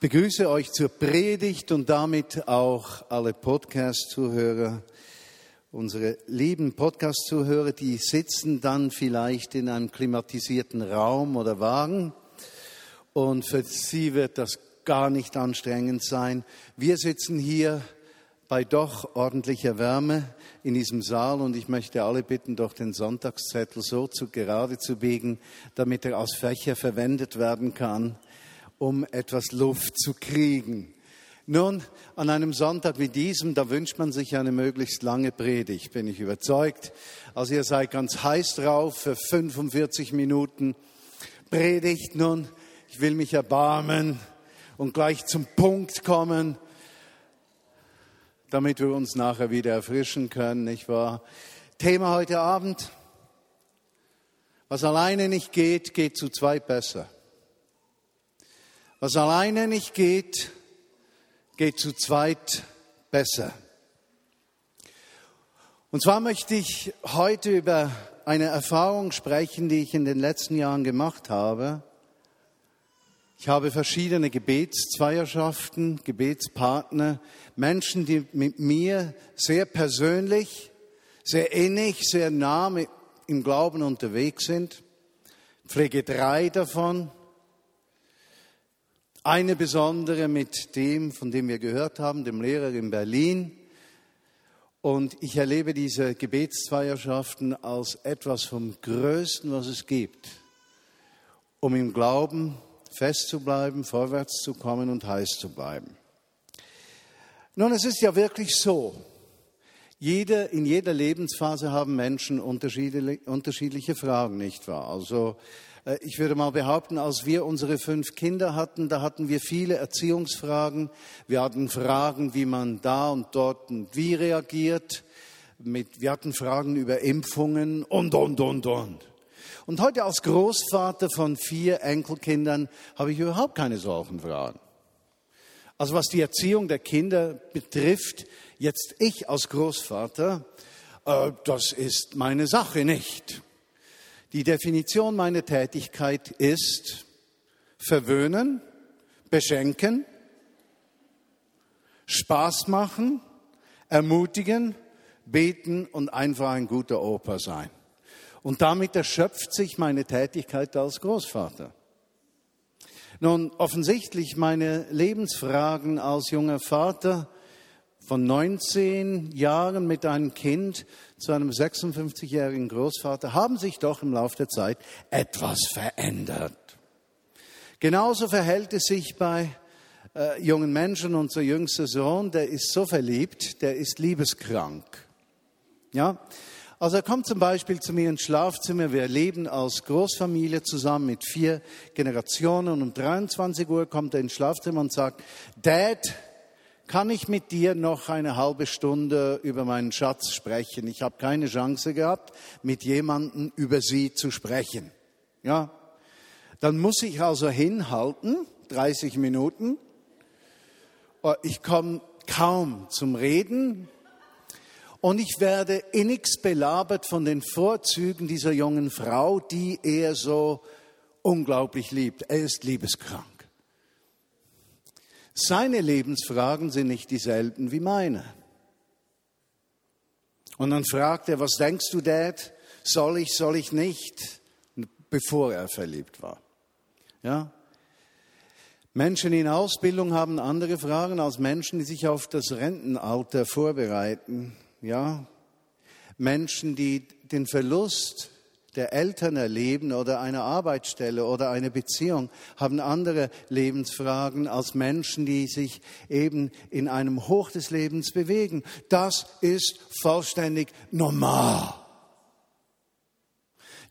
begrüße euch zur Predigt und damit auch alle Podcast-Zuhörer, unsere lieben Podcast-Zuhörer, die sitzen dann vielleicht in einem klimatisierten Raum oder Wagen und für sie wird das gar nicht anstrengend sein. Wir sitzen hier bei doch ordentlicher Wärme in diesem Saal und ich möchte alle bitten, doch den Sonntagszettel so zu gerade zu biegen, damit er als Fächer verwendet werden kann um etwas Luft zu kriegen. Nun, an einem Sonntag wie diesem, da wünscht man sich eine möglichst lange Predigt, bin ich überzeugt. Also ihr seid ganz heiß drauf für 45 Minuten Predigt. Nun, ich will mich erbarmen und gleich zum Punkt kommen, damit wir uns nachher wieder erfrischen können, nicht wahr? Thema heute Abend. Was alleine nicht geht, geht zu zweit besser. Was alleine nicht geht, geht zu zweit besser. Und zwar möchte ich heute über eine Erfahrung sprechen, die ich in den letzten Jahren gemacht habe. Ich habe verschiedene Gebetszweierschaften, Gebetspartner, Menschen, die mit mir sehr persönlich, sehr innig, sehr nah im Glauben unterwegs sind. Pflege drei davon. Eine besondere mit dem, von dem wir gehört haben, dem Lehrer in Berlin. Und ich erlebe diese Gebetszweierschaften als etwas vom Größten, was es gibt, um im Glauben festzubleiben, vorwärts zu kommen und heiß zu bleiben. Nun, es ist ja wirklich so. Jeder, in jeder Lebensphase haben Menschen unterschiedliche, unterschiedliche Fragen, nicht wahr? Also ich würde mal behaupten, als wir unsere fünf Kinder hatten, da hatten wir viele Erziehungsfragen. Wir hatten Fragen, wie man da und dort und wie reagiert. wir hatten Fragen über Impfungen und, und, und, und. Und heute als Großvater von vier Enkelkindern habe ich überhaupt keine solchen Fragen. Also was die Erziehung der Kinder betrifft, jetzt ich als Großvater, äh, das ist meine Sache nicht. Die Definition meiner Tätigkeit ist verwöhnen, beschenken, Spaß machen, ermutigen, beten und einfach ein guter Opa sein. Und damit erschöpft sich meine Tätigkeit als Großvater. Nun, offensichtlich meine Lebensfragen als junger Vater von 19 Jahren mit einem Kind zu einem 56-jährigen Großvater haben sich doch im Laufe der Zeit etwas verändert. Genauso verhält es sich bei äh, jungen Menschen. Unser jüngster Sohn, der ist so verliebt, der ist liebeskrank. Ja, also er kommt zum Beispiel zu mir ins Schlafzimmer. Wir leben als Großfamilie zusammen mit vier Generationen. Um 23 Uhr kommt er ins Schlafzimmer und sagt, Dad, kann ich mit dir noch eine halbe Stunde über meinen Schatz sprechen? Ich habe keine Chance gehabt, mit jemandem über sie zu sprechen. Ja, dann muss ich also hinhalten, 30 Minuten. Oh, ich komme kaum zum Reden und ich werde innigst belabert von den Vorzügen dieser jungen Frau, die er so unglaublich liebt. Er ist liebeskrank. Seine Lebensfragen sind nicht dieselben wie meine. Und dann fragt er, was denkst du, Dad? Soll ich, soll ich nicht? Bevor er verliebt war. Ja? Menschen in Ausbildung haben andere Fragen als Menschen, die sich auf das Rentenalter vorbereiten. Ja? Menschen, die den Verlust der Eltern erleben oder eine Arbeitsstelle oder eine Beziehung, haben andere Lebensfragen als Menschen, die sich eben in einem Hoch des Lebens bewegen. Das ist vollständig normal.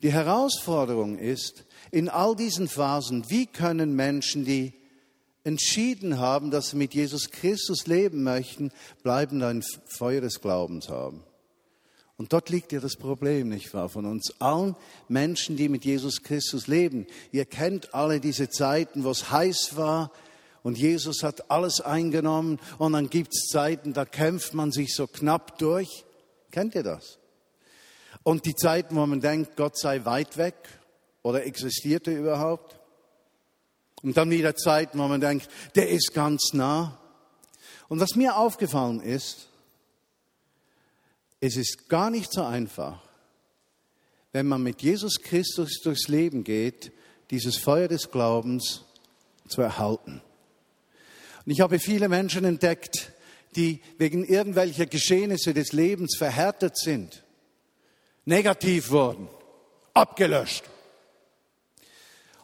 Die Herausforderung ist, in all diesen Phasen, wie können Menschen, die entschieden haben, dass sie mit Jesus Christus leben möchten, bleiben ein Feuer des Glaubens haben? Und dort liegt ja das Problem, nicht wahr, von uns allen Menschen, die mit Jesus Christus leben. Ihr kennt alle diese Zeiten, wo es heiß war und Jesus hat alles eingenommen und dann gibt es Zeiten, da kämpft man sich so knapp durch. Kennt ihr das? Und die Zeiten, wo man denkt, Gott sei weit weg oder existiert er überhaupt? Und dann wieder Zeiten, wo man denkt, der ist ganz nah. Und was mir aufgefallen ist, es ist gar nicht so einfach, wenn man mit Jesus Christus durchs Leben geht, dieses Feuer des Glaubens zu erhalten. Und ich habe viele Menschen entdeckt, die wegen irgendwelcher Geschehnisse des Lebens verhärtet sind, negativ wurden, abgelöscht.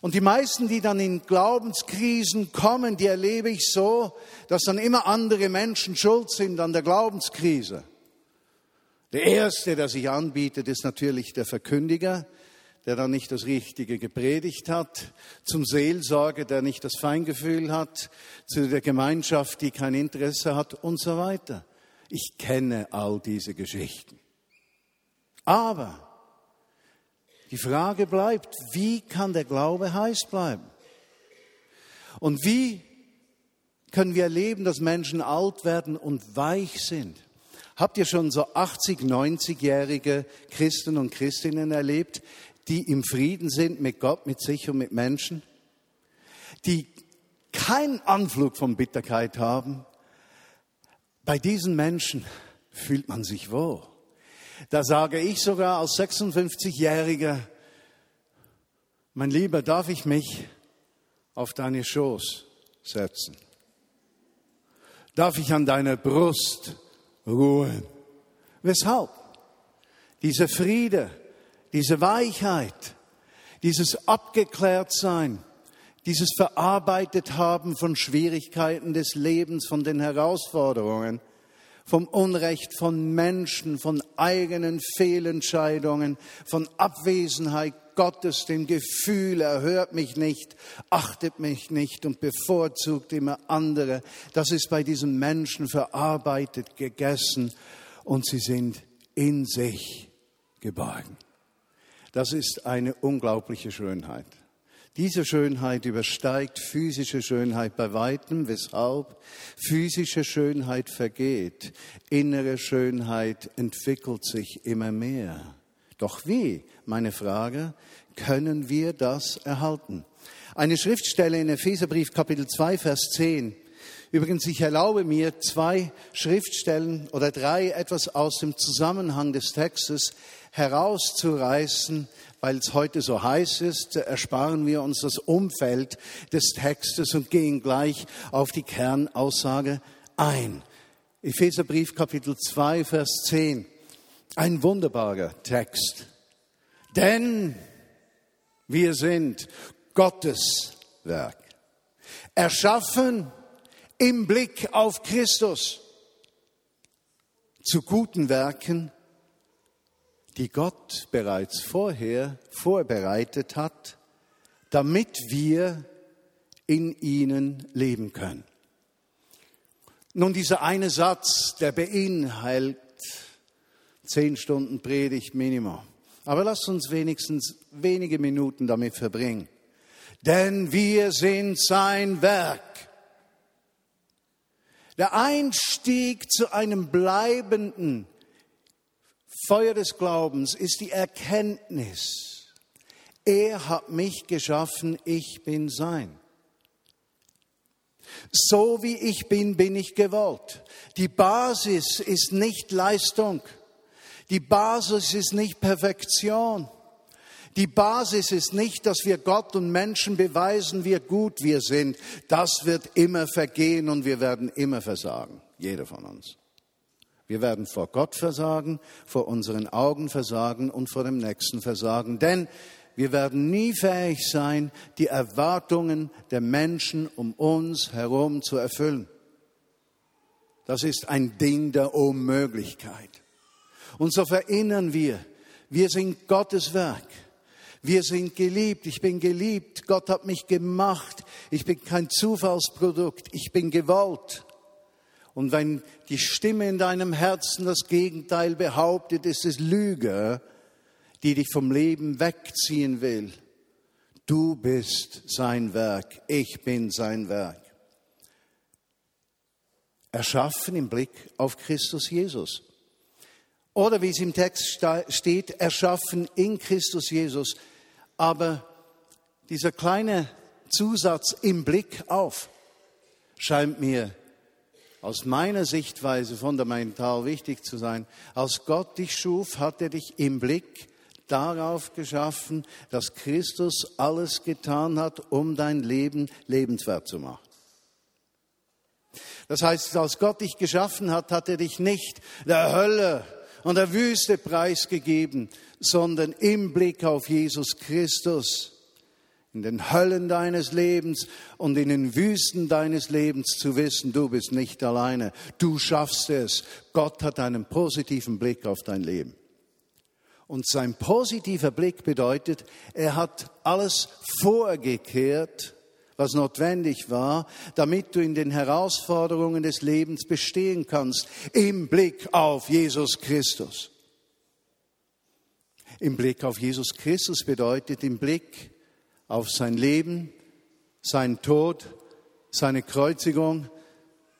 Und die meisten, die dann in Glaubenskrisen kommen, die erlebe ich so, dass dann immer andere Menschen schuld sind an der Glaubenskrise. Der erste, der sich anbietet, ist natürlich der Verkündiger, der dann nicht das Richtige gepredigt hat, zum Seelsorger, der nicht das Feingefühl hat, zu der Gemeinschaft, die kein Interesse hat und so weiter. Ich kenne all diese Geschichten. Aber die Frage bleibt, wie kann der Glaube heiß bleiben? Und wie können wir erleben, dass Menschen alt werden und weich sind? Habt ihr schon so 80, 90-jährige Christen und Christinnen erlebt, die im Frieden sind mit Gott, mit sich und mit Menschen, die keinen Anflug von Bitterkeit haben, bei diesen Menschen fühlt man sich wohl. Da sage ich sogar als 56-Jähriger, mein Lieber, darf ich mich auf deine Schoß setzen? Darf ich an deiner Brust ruhen? Weshalb? Dieser Friede, diese Weichheit, dieses Abgeklärtsein, dieses Verarbeitet haben von Schwierigkeiten des Lebens, von den Herausforderungen, vom Unrecht von Menschen, von eigenen Fehlentscheidungen, von Abwesenheit Gottes, dem Gefühl, er hört mich nicht, achtet mich nicht und bevorzugt immer andere. Das ist bei diesen Menschen verarbeitet, gegessen und sie sind in sich geborgen. Das ist eine unglaubliche Schönheit. Diese Schönheit übersteigt physische Schönheit bei weitem, weshalb physische Schönheit vergeht, innere Schönheit entwickelt sich immer mehr. Doch wie, meine Frage, können wir das erhalten? Eine Schriftstelle in Epheserbrief Kapitel 2, Vers 10. Übrigens, ich erlaube mir, zwei Schriftstellen oder drei etwas aus dem Zusammenhang des Textes herauszureißen, weil es heute so heiß ist, ersparen wir uns das Umfeld des Textes und gehen gleich auf die Kernaussage ein. Epheserbrief Kapitel 2, Vers 10. Ein wunderbarer Text. Denn wir sind Gottes Werk. Erschaffen im Blick auf Christus zu guten Werken, die Gott bereits vorher vorbereitet hat, damit wir in ihnen leben können. Nun, dieser eine Satz, der beinhaltet zehn Stunden Predigt Minimum. Aber lasst uns wenigstens wenige Minuten damit verbringen. Denn wir sind sein Werk. Der Einstieg zu einem bleibenden Feuer des Glaubens ist die Erkenntnis, er hat mich geschaffen, ich bin sein. So wie ich bin, bin ich gewollt. Die Basis ist nicht Leistung. Die Basis ist nicht Perfektion. Die Basis ist nicht, dass wir Gott und Menschen beweisen, wie gut wir sind. Das wird immer vergehen und wir werden immer versagen. Jeder von uns. Wir werden vor Gott versagen, vor unseren Augen versagen und vor dem Nächsten versagen. Denn wir werden nie fähig sein, die Erwartungen der Menschen um uns herum zu erfüllen. Das ist ein Ding der Unmöglichkeit. Und so verinnern wir, wir sind Gottes Werk. Wir sind geliebt. Ich bin geliebt. Gott hat mich gemacht. Ich bin kein Zufallsprodukt. Ich bin gewollt. Und wenn die Stimme in deinem Herzen das Gegenteil behauptet, ist es Lüge, die dich vom Leben wegziehen will. Du bist sein Werk, ich bin sein Werk. Erschaffen im Blick auf Christus Jesus. Oder wie es im Text steht, erschaffen in Christus Jesus. Aber dieser kleine Zusatz im Blick auf scheint mir aus meiner Sichtweise fundamental wichtig zu sein. Als Gott dich schuf, hat er dich im Blick darauf geschaffen, dass Christus alles getan hat, um dein Leben lebenswert zu machen. Das heißt, als Gott dich geschaffen hat, hat er dich nicht der Hölle und der Wüste preisgegeben, sondern im Blick auf Jesus Christus in den Höllen deines Lebens und in den Wüsten deines Lebens zu wissen, du bist nicht alleine, du schaffst es. Gott hat einen positiven Blick auf dein Leben. Und sein positiver Blick bedeutet, er hat alles vorgekehrt, was notwendig war, damit du in den Herausforderungen des Lebens bestehen kannst, im Blick auf Jesus Christus. Im Blick auf Jesus Christus bedeutet im Blick auf sein Leben, sein Tod, seine Kreuzigung,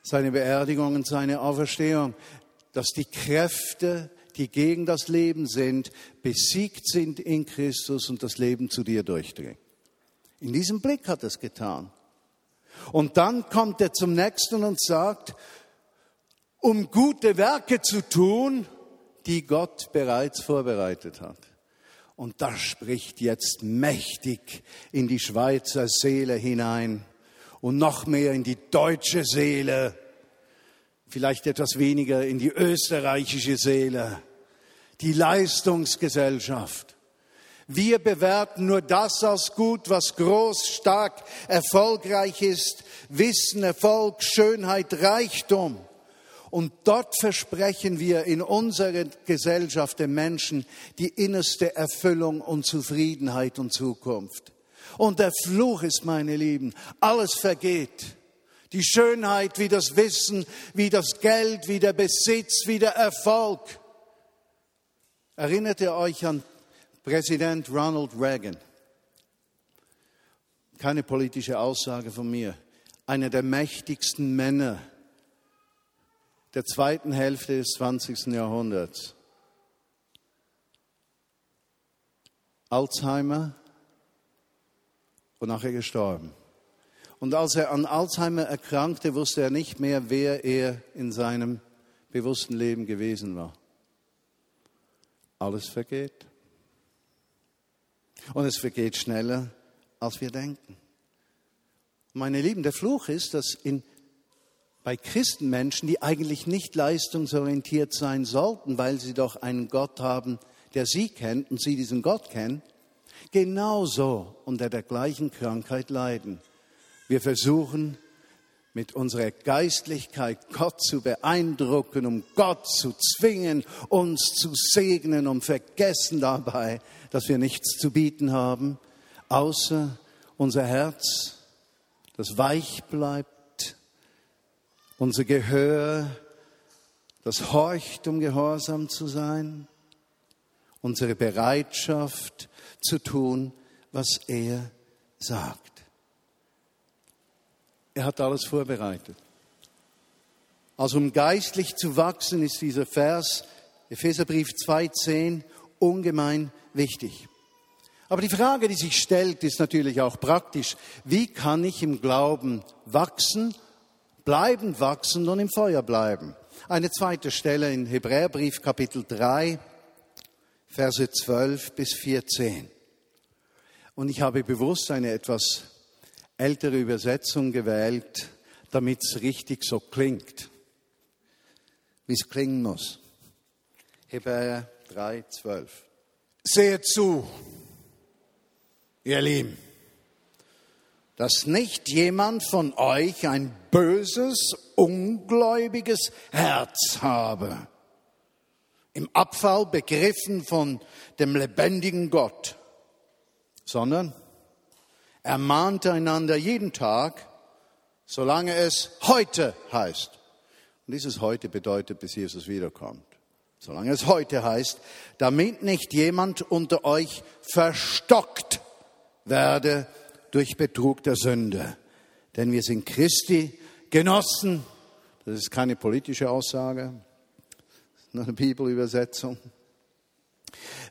seine Beerdigung und seine Auferstehung, dass die Kräfte, die gegen das Leben sind, besiegt sind in Christus und das Leben zu dir durchdringen. In diesem Blick hat er es getan. Und dann kommt er zum nächsten und sagt, um gute Werke zu tun, die Gott bereits vorbereitet hat. Und das spricht jetzt mächtig in die Schweizer Seele hinein und noch mehr in die deutsche Seele, vielleicht etwas weniger in die österreichische Seele, die Leistungsgesellschaft. Wir bewerten nur das als gut, was groß, stark, erfolgreich ist, Wissen, Erfolg, Schönheit, Reichtum. Und dort versprechen wir in unserer Gesellschaft den Menschen die innerste Erfüllung und Zufriedenheit und Zukunft. Und der Fluch ist, meine Lieben, alles vergeht. Die Schönheit wie das Wissen, wie das Geld, wie der Besitz, wie der Erfolg. Erinnert ihr euch an Präsident Ronald Reagan? Keine politische Aussage von mir. Einer der mächtigsten Männer der zweiten Hälfte des 20. Jahrhunderts. Alzheimer und nachher gestorben. Und als er an Alzheimer erkrankte, wusste er nicht mehr, wer er in seinem bewussten Leben gewesen war. Alles vergeht. Und es vergeht schneller, als wir denken. Meine Lieben, der Fluch ist, dass in bei Christenmenschen, die eigentlich nicht leistungsorientiert sein sollten, weil sie doch einen Gott haben, der sie kennt und sie diesen Gott kennen, genauso unter der gleichen Krankheit leiden. Wir versuchen mit unserer Geistlichkeit Gott zu beeindrucken, um Gott zu zwingen, uns zu segnen und vergessen dabei, dass wir nichts zu bieten haben, außer unser Herz, das weich bleibt unser Gehör, das horcht, um gehorsam zu sein, unsere Bereitschaft zu tun, was er sagt. Er hat alles vorbereitet. Also um geistlich zu wachsen, ist dieser Vers, Epheserbrief 2.10, ungemein wichtig. Aber die Frage, die sich stellt, ist natürlich auch praktisch. Wie kann ich im Glauben wachsen bleiben, wachsen und im Feuer bleiben. Eine zweite Stelle in Hebräerbrief Kapitel 3, Verse 12 bis 14. Und ich habe bewusst eine etwas ältere Übersetzung gewählt, damit es richtig so klingt, wie es klingen muss. Hebräer 3, 12. Seht zu, ihr Lieben dass nicht jemand von euch ein böses, ungläubiges Herz habe, im Abfall begriffen von dem lebendigen Gott, sondern ermahnt einander jeden Tag, solange es heute heißt. Und dieses heute bedeutet, bis Jesus wiederkommt. Solange es heute heißt, damit nicht jemand unter euch verstockt werde durch Betrug der Sünde. Denn wir sind Christi Genossen. Das ist keine politische Aussage, das ist nur eine Bibelübersetzung.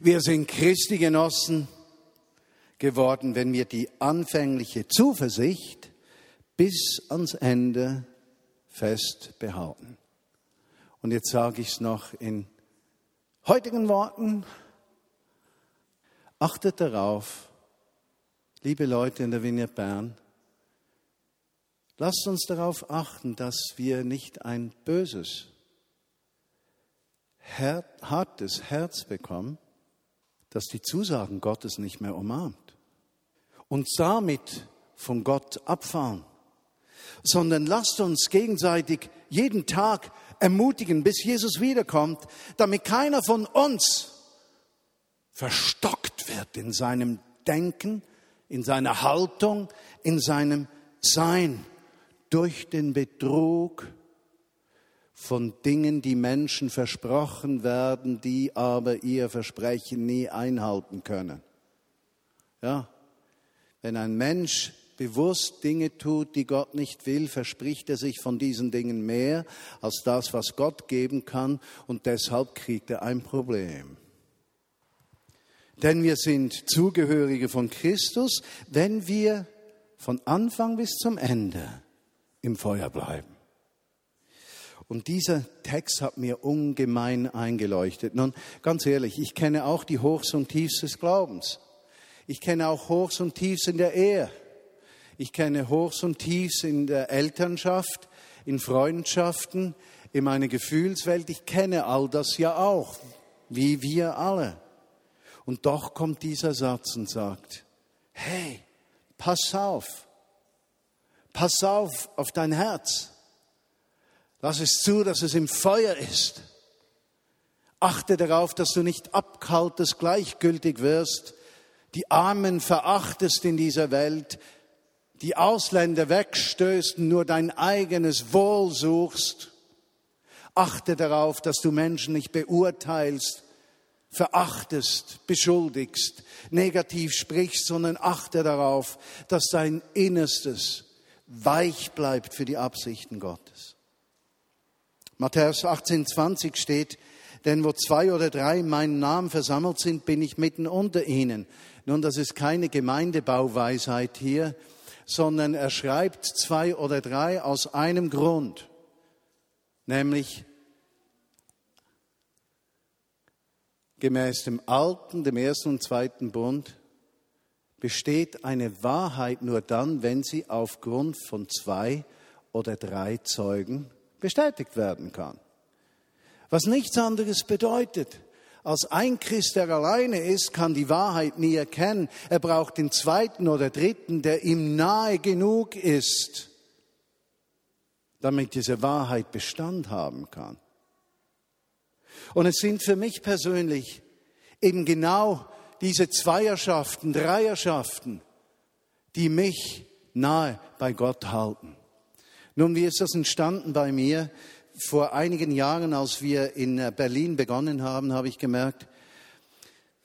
Wir sind Christi Genossen. Geworden, wenn wir die anfängliche Zuversicht bis ans Ende fest behalten. Und jetzt sage ich es noch in heutigen Worten. Achtet darauf, liebe Leute in der Vineyard Bern, lasst uns darauf achten, dass wir nicht ein böses, hartes Herz bekommen, das die Zusagen Gottes nicht mehr umarmt und damit von Gott abfahren, sondern lasst uns gegenseitig jeden Tag ermutigen, bis Jesus wiederkommt, damit keiner von uns verstockt wird in seinem Denken, in seiner Haltung, in seinem Sein durch den Betrug von Dingen, die Menschen versprochen werden, die aber ihr Versprechen nie einhalten können. Ja, wenn ein Mensch bewusst Dinge tut, die Gott nicht will, verspricht er sich von diesen Dingen mehr als das, was Gott geben kann, und deshalb kriegt er ein Problem. Denn wir sind Zugehörige von Christus, wenn wir von Anfang bis zum Ende im Feuer bleiben. Und dieser Text hat mir ungemein eingeleuchtet. Nun, ganz ehrlich, ich kenne auch die Hochs und Tiefs des Glaubens. Ich kenne auch Hochs und Tiefs in der Ehe. Ich kenne Hochs und Tiefs in der Elternschaft, in Freundschaften, in meiner Gefühlswelt. Ich kenne all das ja auch, wie wir alle. Und doch kommt dieser Satz und sagt, hey, pass auf, pass auf auf dein Herz. Lass es zu, dass es im Feuer ist. Achte darauf, dass du nicht abkaltest, gleichgültig wirst, die Armen verachtest in dieser Welt, die Ausländer wegstößt und nur dein eigenes Wohl suchst. Achte darauf, dass du Menschen nicht beurteilst, verachtest, beschuldigst, negativ sprichst, sondern achte darauf, dass dein Innerstes weich bleibt für die Absichten Gottes. Matthäus 18, 20 steht, denn wo zwei oder drei in meinem Namen versammelt sind, bin ich mitten unter ihnen. Nun, das ist keine Gemeindebauweisheit hier, sondern er schreibt zwei oder drei aus einem Grund, nämlich gemäß dem alten, dem ersten und zweiten Bund besteht eine Wahrheit nur dann, wenn sie aufgrund von zwei oder drei Zeugen bestätigt werden kann. Was nichts anderes bedeutet, als ein Christ, der alleine ist, kann die Wahrheit nie erkennen. Er braucht den zweiten oder dritten, der ihm nahe genug ist, damit diese Wahrheit Bestand haben kann. Und es sind für mich persönlich eben genau diese Zweierschaften, Dreierschaften, die mich nahe bei Gott halten. Nun, wie ist das entstanden bei mir? vor einigen Jahren, als wir in äh, Berlin begonnen haben, habe ich gemerkt,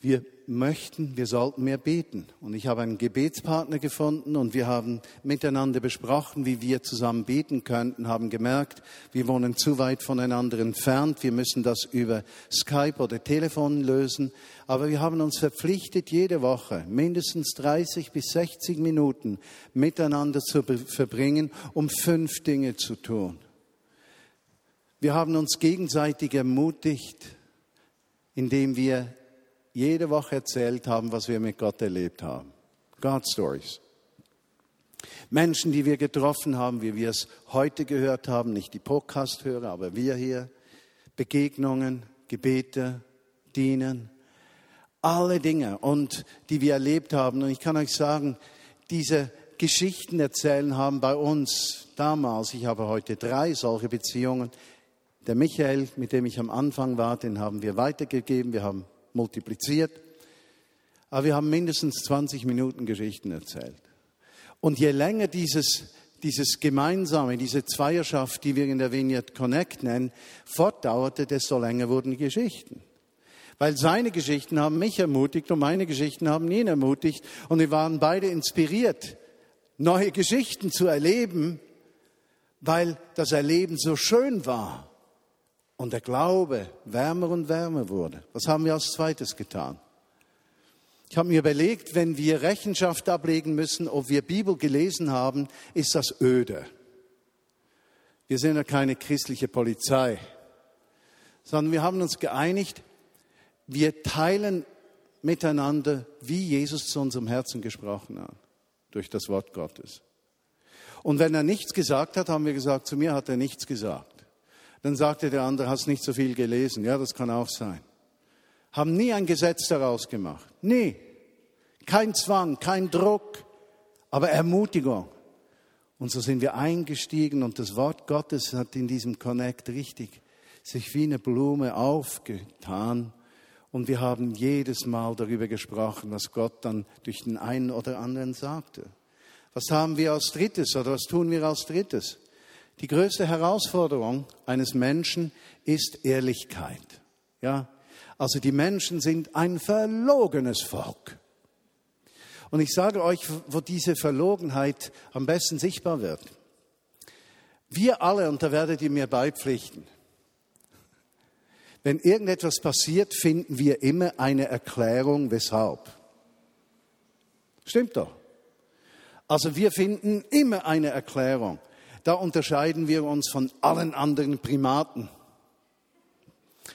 wir möchten, wir sollten mehr beten. Und ich habe einen Gebetspartner gefunden und wir haben miteinander besprochen, wie wir zusammen beten könnten, haben gemerkt, wir wohnen zu weit voneinander entfernt, wir müssen das über Skype oder Telefon lösen. Aber wir haben uns verpflichtet, jede Woche mindestens 30 bis 60 Minuten miteinander zu verbringen, um fünf Dinge zu tun. Wir haben uns gegenseitig ermutigt, indem wir jede Woche erzählt haben, was wir mit Gott erlebt haben. God Stories. Menschen, die wir getroffen haben, wie wir es heute gehört haben, nicht die Podcast-Hörer, aber wir hier. Begegnungen, Gebete, Dienen, alle Dinge und die wir erlebt haben. Und ich kann euch sagen, diese Geschichten erzählen haben bei uns damals, ich habe heute drei solche Beziehungen, der Michael, mit dem ich am Anfang war, den haben wir weitergegeben, wir haben multipliziert. Aber wir haben mindestens 20 Minuten Geschichten erzählt. Und je länger dieses, dieses Gemeinsame, diese Zweierschaft, die wir in der Vineyard Connect nennen, fortdauerte, desto länger wurden die Geschichten. Weil seine Geschichten haben mich ermutigt und meine Geschichten haben ihn ermutigt. Und wir waren beide inspiriert, neue Geschichten zu erleben, weil das Erleben so schön war und der Glaube wärmer und wärmer wurde. Was haben wir als zweites getan? Ich habe mir überlegt, wenn wir Rechenschaft ablegen müssen, ob wir Bibel gelesen haben, ist das öde. Wir sind ja keine christliche Polizei, sondern wir haben uns geeinigt, wir teilen miteinander, wie Jesus zu unserem Herzen gesprochen hat, durch das Wort Gottes. Und wenn er nichts gesagt hat, haben wir gesagt, zu mir hat er nichts gesagt. Dann sagte der andere, hast nicht so viel gelesen. Ja, das kann auch sein. Haben nie ein Gesetz daraus gemacht. Nie. Kein Zwang, kein Druck, aber Ermutigung. Und so sind wir eingestiegen und das Wort Gottes hat in diesem Connect richtig sich wie eine Blume aufgetan. Und wir haben jedes Mal darüber gesprochen, was Gott dann durch den einen oder anderen sagte. Was haben wir als drittes oder was tun wir als drittes? Die größte Herausforderung eines Menschen ist Ehrlichkeit. Ja, also die Menschen sind ein verlogenes Volk. Und ich sage euch, wo diese Verlogenheit am besten sichtbar wird. Wir alle, und da werdet ihr mir beipflichten, wenn irgendetwas passiert, finden wir immer eine Erklärung, weshalb. Stimmt doch. Also wir finden immer eine Erklärung. Da unterscheiden wir uns von allen anderen Primaten.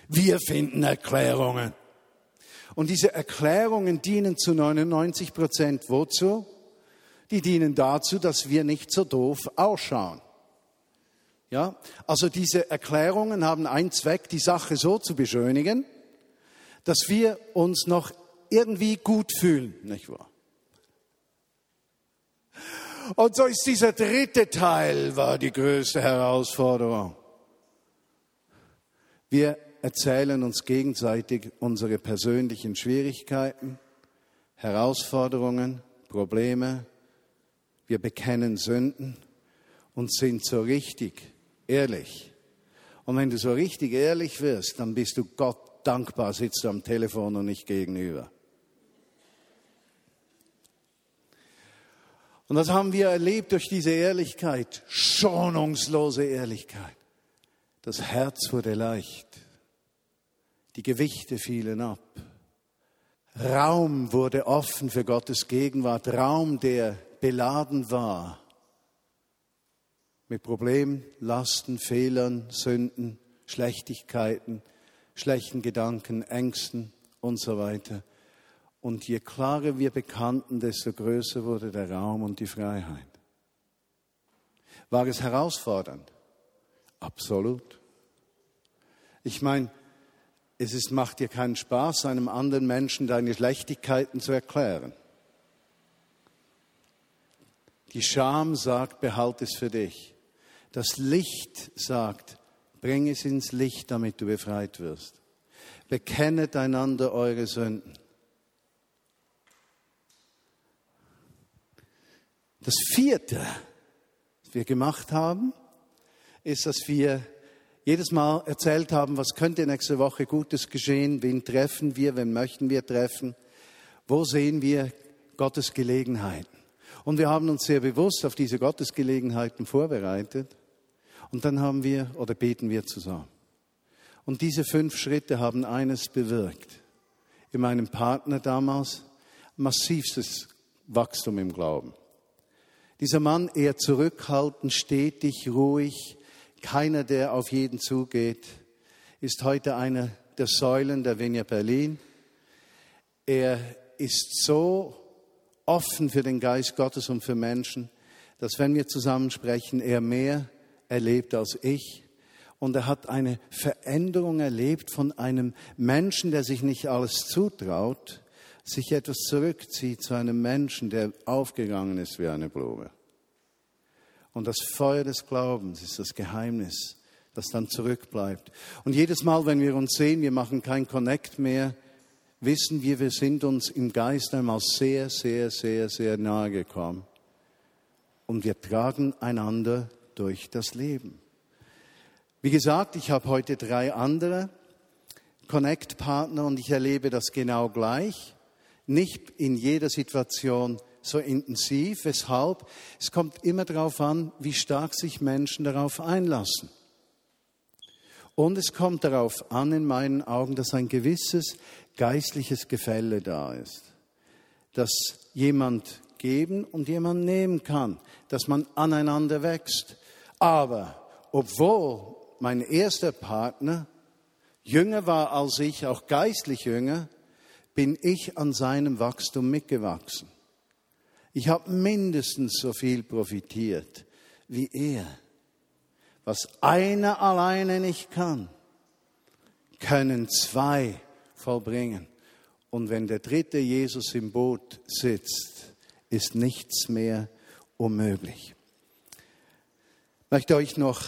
Wir finden Erklärungen. Und diese Erklärungen dienen zu 99 Prozent wozu? Die dienen dazu, dass wir nicht so doof ausschauen. Ja, also diese Erklärungen haben einen Zweck, die Sache so zu beschönigen, dass wir uns noch irgendwie gut fühlen, nicht wahr? Und so ist dieser dritte Teil war die größte Herausforderung. Wir erzählen uns gegenseitig unsere persönlichen Schwierigkeiten, Herausforderungen, Probleme. Wir bekennen Sünden und sind so richtig ehrlich. Und wenn du so richtig ehrlich wirst, dann bist du Gott dankbar, sitzt du am Telefon und nicht gegenüber. Und das haben wir erlebt durch diese Ehrlichkeit, schonungslose Ehrlichkeit. Das Herz wurde leicht. Die Gewichte fielen ab. Raum wurde offen für Gottes Gegenwart, Raum, der beladen war mit Problemen, Lasten, Fehlern, Sünden, Schlechtigkeiten, schlechten Gedanken, Ängsten und so weiter. Und je klarer wir bekannten, desto größer wurde der Raum und die Freiheit. War es herausfordernd? Absolut. Ich meine, es ist, macht dir keinen Spaß, einem anderen Menschen deine Schlechtigkeiten zu erklären. Die Scham sagt, behalte es für dich. Das Licht sagt, bring es ins Licht, damit du befreit wirst. Bekennet einander eure Sünden. Das vierte, was wir gemacht haben, ist, dass wir jedes Mal erzählt haben, was könnte nächste Woche Gutes geschehen, wen treffen wir, wen möchten wir treffen, wo sehen wir Gottes Gelegenheiten. Und wir haben uns sehr bewusst auf diese Gottesgelegenheiten vorbereitet. Und dann haben wir oder beten wir zusammen. Und diese fünf Schritte haben eines bewirkt. In meinem Partner damals massivstes Wachstum im Glauben. Dieser Mann eher zurückhaltend, stetig, ruhig, keiner, der auf jeden zugeht, ist heute einer der Säulen der Vinja Berlin. Er ist so offen für den Geist Gottes und für Menschen, dass wenn wir zusammen sprechen, er mehr erlebt als ich. Und er hat eine Veränderung erlebt von einem Menschen, der sich nicht alles zutraut, sich etwas zurückzieht zu einem Menschen, der aufgegangen ist wie eine Blume. Und das Feuer des Glaubens ist das Geheimnis, das dann zurückbleibt. Und jedes Mal, wenn wir uns sehen, wir machen kein Connect mehr, wissen wir, wir sind uns im Geist einmal sehr, sehr, sehr, sehr nahe gekommen. Und wir tragen einander durch das Leben. Wie gesagt, ich habe heute drei andere Connect-Partner und ich erlebe das genau gleich. Nicht in jeder Situation so intensiv. Weshalb? Es kommt immer darauf an, wie stark sich Menschen darauf einlassen. Und es kommt darauf an, in meinen Augen, dass ein gewisses geistliches Gefälle da ist. dass jemand geben und jemand nehmen kann, dass man aneinander wächst. Aber obwohl mein erster Partner jünger war als ich, auch geistlich jünger, bin ich an seinem Wachstum mitgewachsen. Ich habe mindestens so viel profitiert wie er. Was einer alleine nicht kann, können zwei vollbringen. Und wenn der dritte Jesus im Boot sitzt, ist nichts mehr unmöglich. Ich möchte euch noch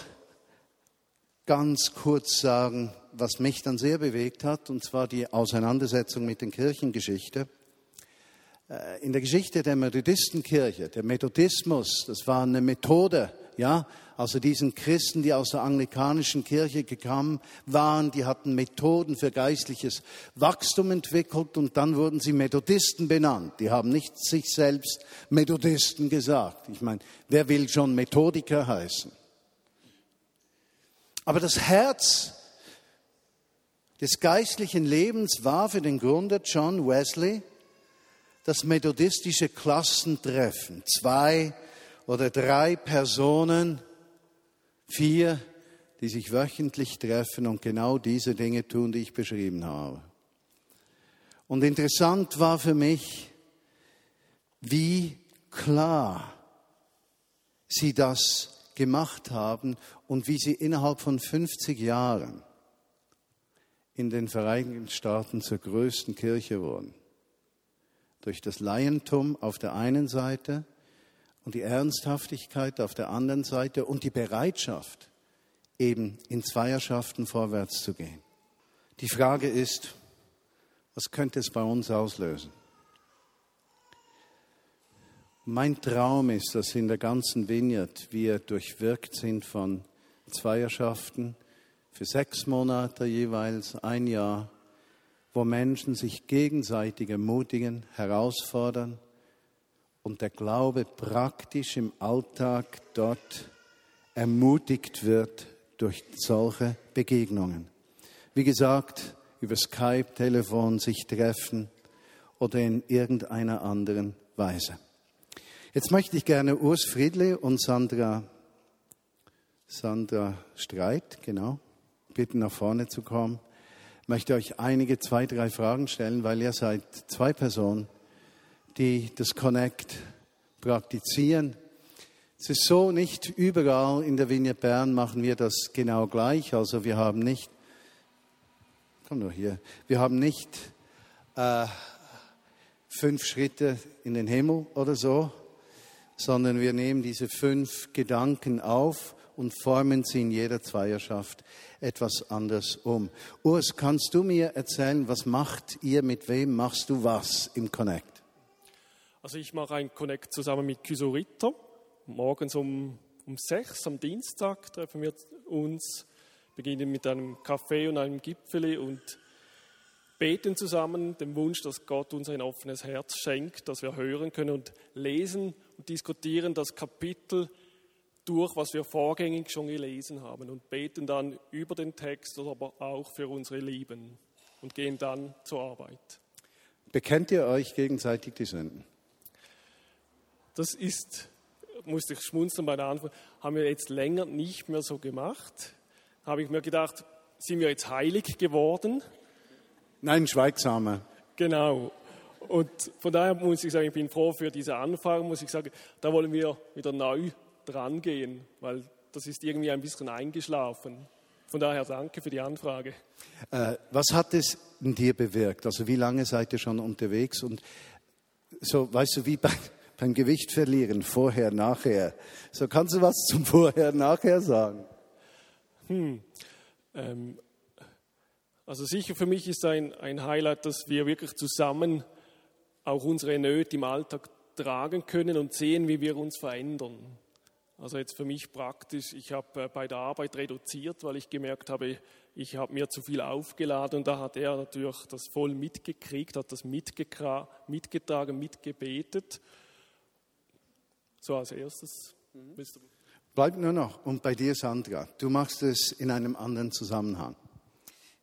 ganz kurz sagen, was mich dann sehr bewegt hat, und zwar die Auseinandersetzung mit der Kirchengeschichte. Äh, in der Geschichte der Methodistenkirche, der Methodismus, das war eine Methode, ja, also diesen Christen, die aus der anglikanischen Kirche gekommen waren, die hatten Methoden für geistliches Wachstum entwickelt und dann wurden sie Methodisten benannt. Die haben nicht sich selbst Methodisten gesagt. Ich meine, wer will schon Methodiker heißen? Aber das Herz des geistlichen Lebens war für den Gründer John Wesley das methodistische Klassentreffen. Zwei oder drei Personen, vier, die sich wöchentlich treffen und genau diese Dinge tun, die ich beschrieben habe. Und interessant war für mich, wie klar sie das gemacht haben und wie sie innerhalb von 50 Jahren in den Vereinigten Staaten zur größten Kirche wurden. Durch das Laientum auf der einen Seite und die Ernsthaftigkeit auf der anderen Seite und die Bereitschaft, eben in Zweierschaften vorwärts zu gehen. Die Frage ist, was könnte es bei uns auslösen? Mein Traum ist, dass in der ganzen Vineyard wir durchwirkt sind von Zweierschaften für sechs Monate jeweils, ein Jahr, wo Menschen sich gegenseitig ermutigen, herausfordern und der Glaube praktisch im Alltag dort ermutigt wird durch solche Begegnungen. Wie gesagt, über Skype, Telefon sich treffen oder in irgendeiner anderen Weise. Jetzt möchte ich gerne Urs Friedle und Sandra, Sandra Streit, genau, bitten, nach vorne zu kommen. Ich möchte euch einige, zwei, drei Fragen stellen, weil ihr seid zwei Personen, die das Connect praktizieren. Es ist so, nicht überall in der Vignette Bern machen wir das genau gleich. Also wir haben nicht, komm nur hier, wir haben nicht äh, fünf Schritte in den Himmel oder so, sondern wir nehmen diese fünf Gedanken auf und formen sie in jeder Zweierschaft etwas anders um. Urs, kannst du mir erzählen, was macht ihr, mit wem machst du was im Connect? Also ich mache ein Connect zusammen mit Kysurito. Morgens um, um sechs am Dienstag treffen wir uns, beginnen mit einem Kaffee und einem Gipfeli und beten zusammen den Wunsch, dass Gott uns ein offenes Herz schenkt, dass wir hören können und lesen und diskutieren das Kapitel durch, was wir vorgängig schon gelesen haben und beten dann über den Text, aber auch für unsere Lieben und gehen dann zur Arbeit. Bekennt ihr euch gegenseitig die Sünden? Das ist, musste ich schmunzeln bei der Antwort, haben wir jetzt länger nicht mehr so gemacht. Habe ich mir gedacht, sind wir jetzt heilig geworden? Nein, schweigsamer. Genau. Und von daher muss ich sagen, ich bin froh für diese Anfrage, muss ich sagen, da wollen wir wieder neu dran gehen, weil das ist irgendwie ein bisschen eingeschlafen. Von daher danke für die Anfrage. Äh, was hat es in dir bewirkt? Also wie lange seid ihr schon unterwegs? Und so, weißt du, wie bei, beim Gewicht verlieren, vorher, nachher. So kannst du was zum Vorher, nachher sagen? Hm. Ähm, also sicher für mich ist ein, ein Highlight, dass wir wirklich zusammen auch unsere Nöte im Alltag tragen können und sehen, wie wir uns verändern. Also jetzt für mich praktisch, ich habe äh, bei der Arbeit reduziert, weil ich gemerkt habe, ich habe mir zu viel aufgeladen und da hat er natürlich das voll mitgekriegt, hat das mitgetragen, mitgebetet. So als erstes. Mhm. Bleib nur noch. Und bei dir, Sandra, du machst es in einem anderen Zusammenhang.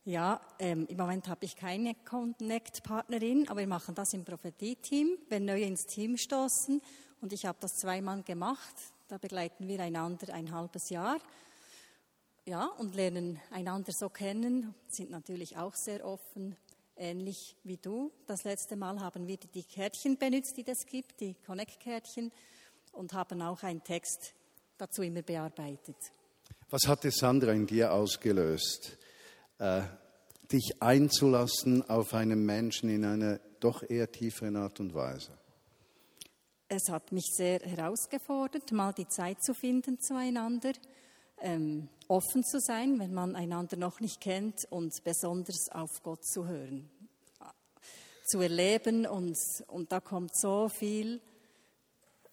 Ja, ähm, im Moment habe ich keine Connect-Partnerin, aber wir machen das im Prophetie-Team, wenn neue ins Team stoßen. Und ich habe das zweimal gemacht. Da begleiten wir einander ein halbes Jahr. Ja, und lernen einander so kennen, sind natürlich auch sehr offen, ähnlich wie du. Das letzte Mal haben wir die Kärtchen benutzt, die es gibt, die Connect-Kärtchen, und haben auch einen Text dazu immer bearbeitet. Was hat es Sandra in dir ausgelöst, äh, dich einzulassen auf einen Menschen in einer doch eher tieferen Art und Weise? Es hat mich sehr herausgefordert, mal die Zeit zu finden zueinander, ähm, offen zu sein, wenn man einander noch nicht kennt und besonders auf Gott zu hören, zu erleben und, und da kommt so viel,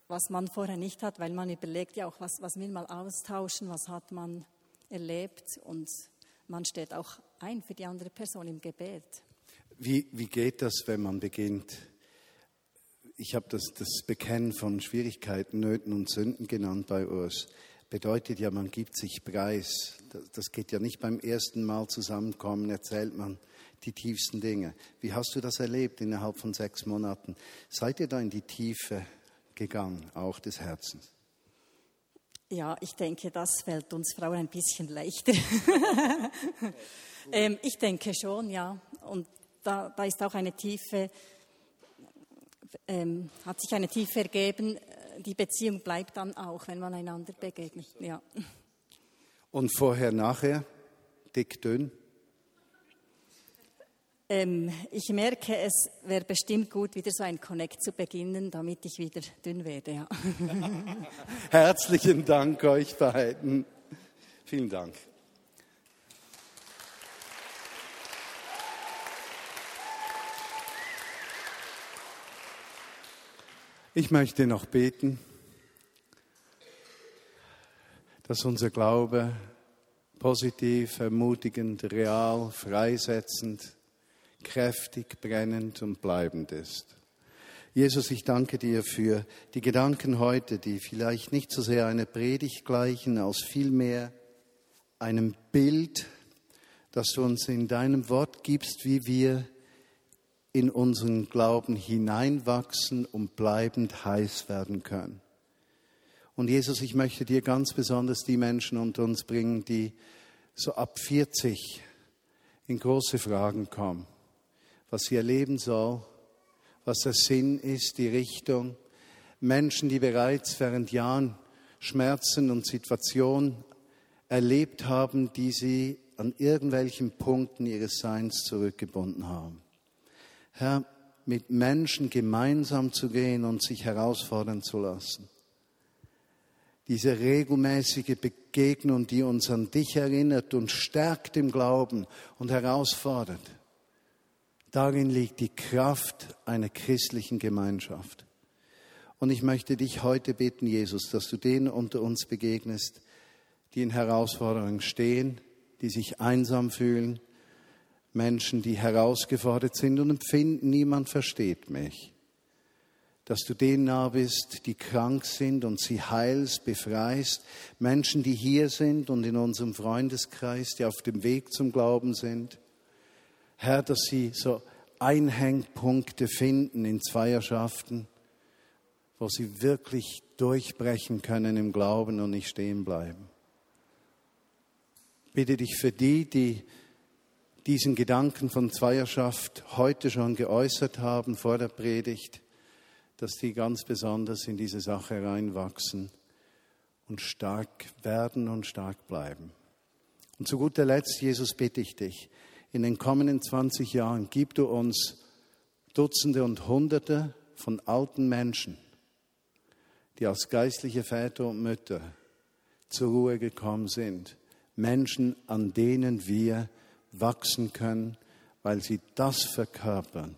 was man vorher nicht hat, weil man überlegt ja auch, was, was will man austauschen, was hat man erlebt und man steht auch ein für die andere Person im Gebet. Wie, wie geht das, wenn man beginnt? Ich habe das, das Bekennen von Schwierigkeiten, Nöten und Sünden genannt bei Urs. Bedeutet ja, man gibt sich preis. Das, das geht ja nicht beim ersten Mal zusammenkommen, erzählt man die tiefsten Dinge. Wie hast du das erlebt innerhalb von sechs Monaten? Seid ihr da in die Tiefe gegangen, auch des Herzens? Ja, ich denke, das fällt uns Frauen ein bisschen leichter. ähm, ich denke schon, ja. Und da, da ist auch eine tiefe, ähm, hat sich eine Tiefe ergeben. Die Beziehung bleibt dann auch, wenn man einander begegnet. Ja. Und vorher, nachher, dick, dünn? Ähm, ich merke, es wäre bestimmt gut, wieder so ein Connect zu beginnen, damit ich wieder dünn werde. Ja. Herzlichen Dank euch beiden. Vielen Dank. Ich möchte noch beten, dass unser Glaube positiv, ermutigend, real, freisetzend, kräftig, brennend und bleibend ist. Jesus, ich danke dir für die Gedanken heute, die vielleicht nicht so sehr eine Predigt gleichen, als vielmehr einem Bild, das du uns in deinem Wort gibst, wie wir in unseren Glauben hineinwachsen und bleibend heiß werden können. Und Jesus, ich möchte dir ganz besonders die Menschen unter uns bringen, die so ab 40 in große Fragen kommen was sie erleben soll, was der Sinn ist, die Richtung. Menschen, die bereits während Jahren Schmerzen und Situationen erlebt haben, die sie an irgendwelchen Punkten ihres Seins zurückgebunden haben. Herr, mit Menschen gemeinsam zu gehen und sich herausfordern zu lassen. Diese regelmäßige Begegnung, die uns an dich erinnert und stärkt im Glauben und herausfordert Darin liegt die Kraft einer christlichen Gemeinschaft. Und ich möchte dich heute bitten, Jesus, dass du denen unter uns begegnest, die in Herausforderungen stehen, die sich einsam fühlen, Menschen, die herausgefordert sind und empfinden, niemand versteht mich. Dass du denen nah bist, die krank sind und sie heilst, befreist. Menschen, die hier sind und in unserem Freundeskreis, die auf dem Weg zum Glauben sind. Herr, dass sie so Einhängpunkte finden in Zweierschaften, wo sie wirklich durchbrechen können im Glauben und nicht stehen bleiben. Bitte dich für die, die diesen Gedanken von Zweierschaft heute schon geäußert haben vor der Predigt, dass die ganz besonders in diese Sache reinwachsen und stark werden und stark bleiben. Und zu guter Letzt, Jesus, bitte ich dich, in den kommenden 20 Jahren gib du uns Dutzende und Hunderte von alten Menschen, die als geistliche Väter und Mütter zur Ruhe gekommen sind. Menschen, an denen wir wachsen können, weil sie das verkörpern,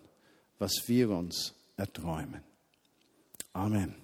was wir uns erträumen. Amen.